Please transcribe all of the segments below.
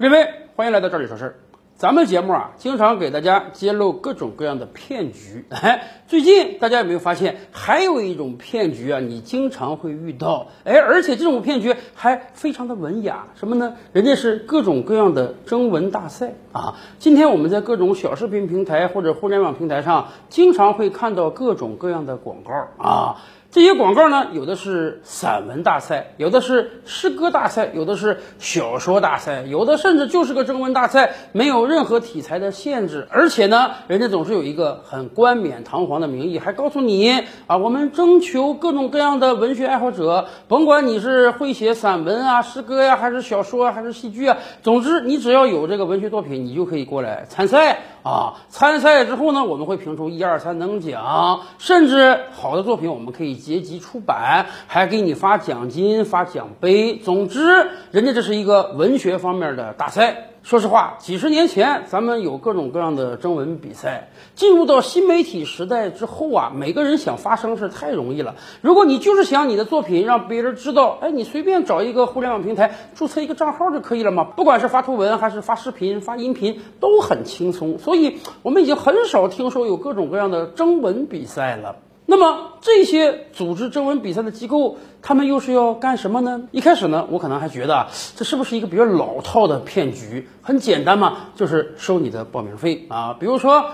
各位，欢迎来到这里说事儿。咱们节目啊，经常给大家揭露各种各样的骗局。哎，最近大家有没有发现，还有一种骗局啊？你经常会遇到。哎，而且这种骗局还非常的文雅，什么呢？人家是各种各样的征文大赛啊。今天我们在各种小视频平台或者互联网平台上，经常会看到各种各样的广告啊。这些广告呢，有的是散文大赛，有的是诗歌大赛，有的是小说大赛，有的甚至就是个征文大赛，没有任何题材的限制。而且呢，人家总是有一个很冠冕堂皇的名义，还告诉你啊，我们征求各种各样的文学爱好者，甭管你是会写散文啊、诗歌呀，还是小说啊，还是戏剧啊，总之你只要有这个文学作品，你就可以过来参赛啊。参赛之后呢，我们会评出一二三等奖，甚至好的作品我们可以。结集出版，还给你发奖金、发奖杯。总之，人家这是一个文学方面的大赛。说实话，几十年前咱们有各种各样的征文比赛。进入到新媒体时代之后啊，每个人想发声是太容易了。如果你就是想你的作品让别人知道，哎，你随便找一个互联网平台注册一个账号就可以了嘛。不管是发图文还是发视频、发音频，都很轻松。所以，我们已经很少听说有各种各样的征文比赛了。那么这些组织征文比赛的机构，他们又是要干什么呢？一开始呢，我可能还觉得啊这是不是一个比较老套的骗局？很简单嘛，就是收你的报名费啊。比如说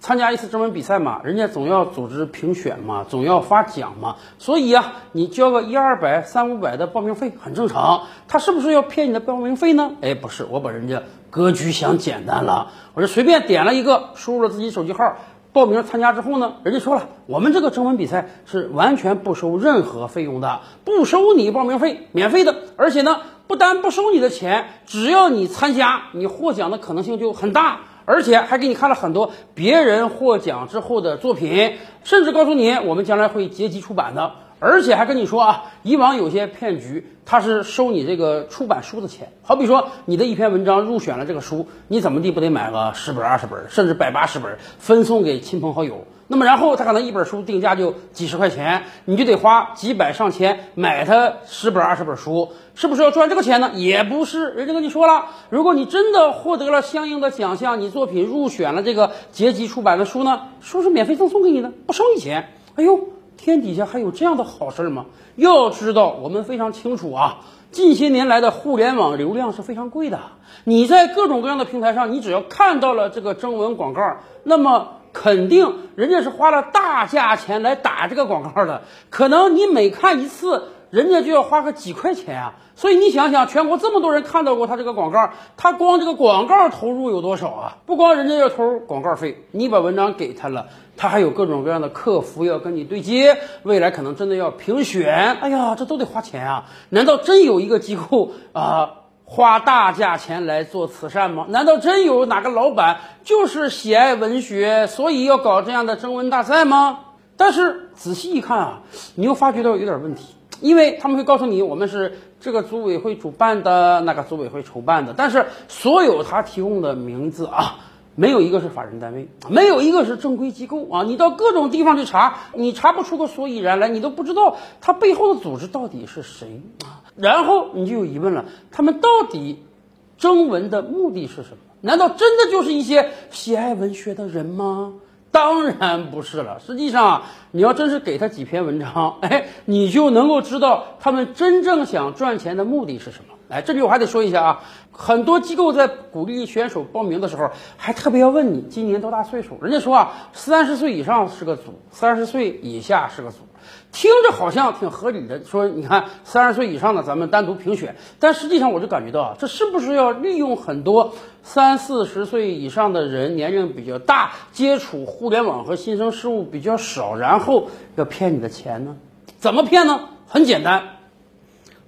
参加一次征文比赛嘛，人家总要组织评选嘛，总要发奖嘛，所以啊，你交个一二百、三五百的报名费很正常。他是不是要骗你的报名费呢？哎，不是，我把人家格局想简单了，我就随便点了一个，输入了自己手机号。报名参加之后呢，人家说了，我们这个征文比赛是完全不收任何费用的，不收你报名费，免费的。而且呢，不单不收你的钱，只要你参加，你获奖的可能性就很大。而且还给你看了很多别人获奖之后的作品，甚至告诉你我们将来会结集出版的。而且还跟你说啊，以往有些骗局，他是收你这个出版书的钱。好比说，你的一篇文章入选了这个书，你怎么地不得买个十本、二十本，甚至百八十本，分送给亲朋好友？那么然后他可能一本书定价就几十块钱，你就得花几百上千买他十本、二十本书，是不是要赚这个钱呢？也不是，人家跟你说了，如果你真的获得了相应的奖项，你作品入选了这个结集出版的书呢，书是免费赠送给你的，不收你钱。哎呦！天底下还有这样的好事吗？要知道，我们非常清楚啊，近些年来的互联网流量是非常贵的。你在各种各样的平台上，你只要看到了这个征文广告，那么肯定人家是花了大价钱来打这个广告的。可能你每看一次，人家就要花个几块钱啊。所以你想想，全国这么多人看到过他这个广告，他光这个广告投入有多少啊？不光人家要投广告费，你把文章给他了，他还有各种各样的客服要跟你对接，未来可能真的要评选，哎呀，这都得花钱啊！难道真有一个机构啊花大价钱来做慈善吗？难道真有哪个老板就是喜爱文学，所以要搞这样的征文大赛吗？但是仔细一看啊，你又发觉到有点问题。因为他们会告诉你，我们是这个组委会主办的，那个组委会筹办的，但是所有他提供的名字啊，没有一个是法人单位，没有一个是正规机构啊。你到各种地方去查，你查不出个所以然来，你都不知道他背后的组织到底是谁啊。然后你就有疑问了，他们到底征文的目的是什么？难道真的就是一些 喜爱文学的人吗？当然不是了。实际上，你要真是给他几篇文章，哎，你就能够知道他们真正想赚钱的目的是什么。哎，这里我还得说一下啊，很多机构在鼓励选手报名的时候，还特别要问你今年多大岁数。人家说啊，三十岁以上是个组，三十岁以下是个组。听着好像挺合理的，说你看三十岁以上的咱们单独评选，但实际上我就感觉到啊，这是不是要利用很多三四十岁以上的人，年龄比较大，接触互联网和新生事物比较少，然后要骗你的钱呢？怎么骗呢？很简单，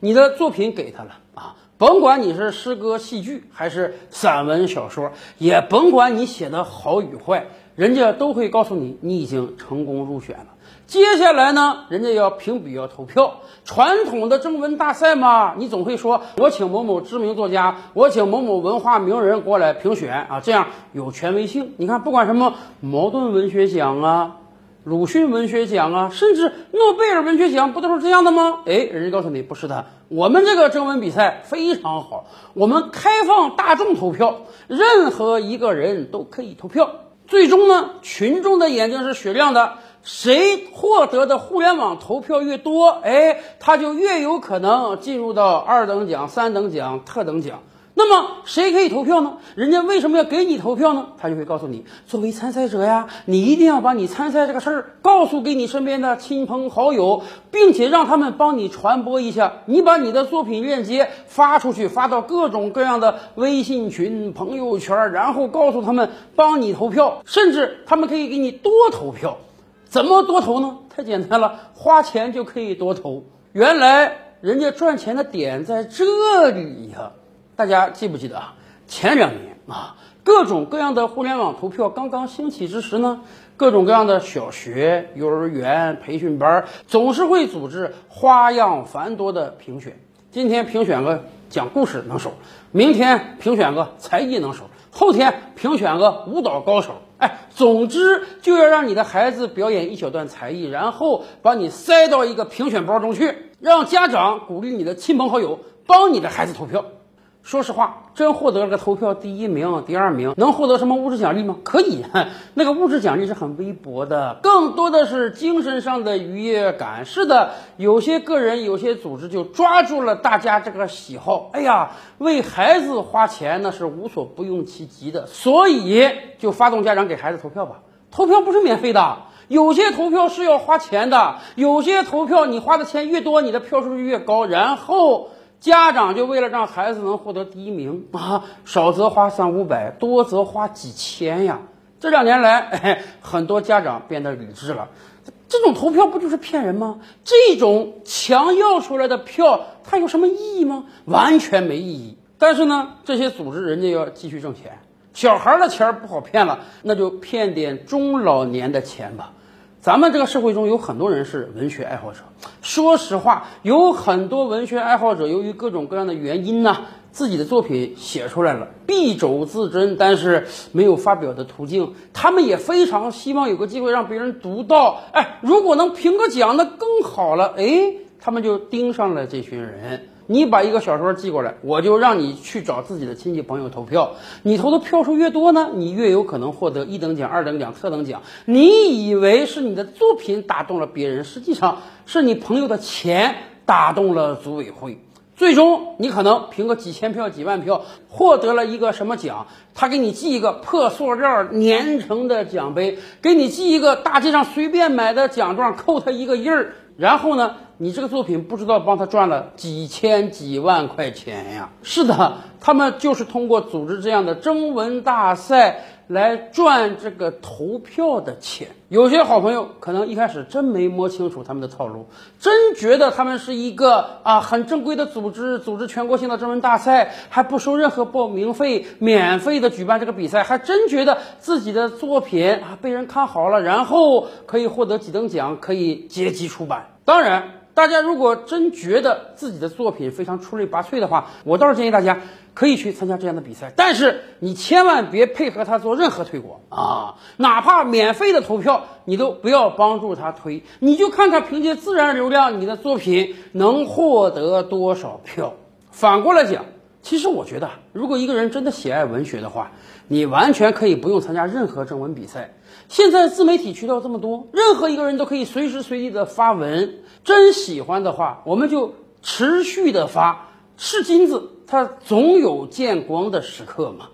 你的作品给他了啊，甭管你是诗歌、戏剧还是散文、小说，也甭管你写的好与坏，人家都会告诉你你已经成功入选了。接下来呢，人家要评比，要投票。传统的征文大赛嘛，你总会说，我请某某知名作家，我请某某文化名人过来评选啊，这样有权威性。你看，不管什么茅盾文学奖啊、鲁迅文学奖啊，甚至诺贝尔文学奖，不都是这样的吗？哎，人家告诉你不是的，我们这个征文比赛非常好，我们开放大众投票，任何一个人都可以投票。最终呢，群众的眼睛是雪亮的，谁获得的互联网投票越多，哎，他就越有可能进入到二等奖、三等奖、特等奖。那么谁可以投票呢？人家为什么要给你投票呢？他就会告诉你，作为参赛者呀，你一定要把你参赛这个事儿告诉给你身边的亲朋好友，并且让他们帮你传播一下。你把你的作品链接发出去，发到各种各样的微信群、朋友圈，然后告诉他们帮你投票，甚至他们可以给你多投票。怎么多投呢？太简单了，花钱就可以多投。原来人家赚钱的点在这里呀。大家记不记得啊？前两年啊，各种各样的互联网投票刚刚兴起之时呢，各种各样的小学、幼儿园培训班总是会组织花样繁多的评选。今天评选个讲故事能手，明天评选个才艺能手，后天评选个舞蹈高手。总之就要让你的孩子表演一小段才艺，然后把你塞到一个评选包中去，让家长鼓励你的亲朋好友帮你的孩子投票。说实话，真获得了个投票第一名、第二名，能获得什么物质奖励吗？可以，那个物质奖励是很微薄的，更多的是精神上的愉悦感。是的，有些个人、有些组织就抓住了大家这个喜好，哎呀，为孩子花钱那是无所不用其极的，所以就发动家长给孩子投票吧。投票不是免费的，有些投票是要花钱的，有些投票你花的钱越多，你的票数就越高，然后。家长就为了让孩子能获得第一名啊，少则花三五百，多则花几千呀。这两年来，哎，很多家长变得理智了。这种投票不就是骗人吗？这种强要出来的票，它有什么意义吗？完全没意义。但是呢，这些组织人家要继续挣钱，小孩的钱不好骗了，那就骗点中老年的钱吧。咱们这个社会中有很多人是文学爱好者。说实话，有很多文学爱好者由于各种各样的原因呢，自己的作品写出来了，敝帚自珍，但是没有发表的途径。他们也非常希望有个机会让别人读到。哎，如果能评个奖，那更好了。哎，他们就盯上了这群人。你把一个小说寄过来，我就让你去找自己的亲戚朋友投票。你投的票数越多呢，你越有可能获得一等奖、二等奖、特等奖。你以为是你的作品打动了别人，实际上是你朋友的钱打动了组委会。最终，你可能凭个几千票、几万票获得了一个什么奖？他给你寄一个破塑料粘成的奖杯，给你寄一个大街上随便买的奖状，扣他一个印儿。然后呢，你这个作品不知道帮他赚了几千几万块钱呀？是的，他们就是通过组织这样的征文大赛来赚这个投票的钱。有些好朋友可能一开始真没摸清楚他们的套路，真觉得他们是一个啊很正规的组织，组织全国性的征文大赛，还不收任何报名费，免费的举办这个比赛，还真觉得自己的作品啊被人看好了，然后可以获得几等奖，可以结集出版。当然，大家如果真觉得自己的作品非常出类拔萃的话，我倒是建议大家可以去参加这样的比赛。但是你千万别配合他做任何推广啊，哪怕免费的投票，你都不要帮助他推。你就看他凭借自然流量，你的作品能获得多少票。反过来讲，其实我觉得，如果一个人真的喜爱文学的话，你完全可以不用参加任何征文比赛。现在自媒体渠道这么多，任何一个人都可以随时随地的发文。真喜欢的话，我们就持续的发。是金子，它总有见光的时刻嘛。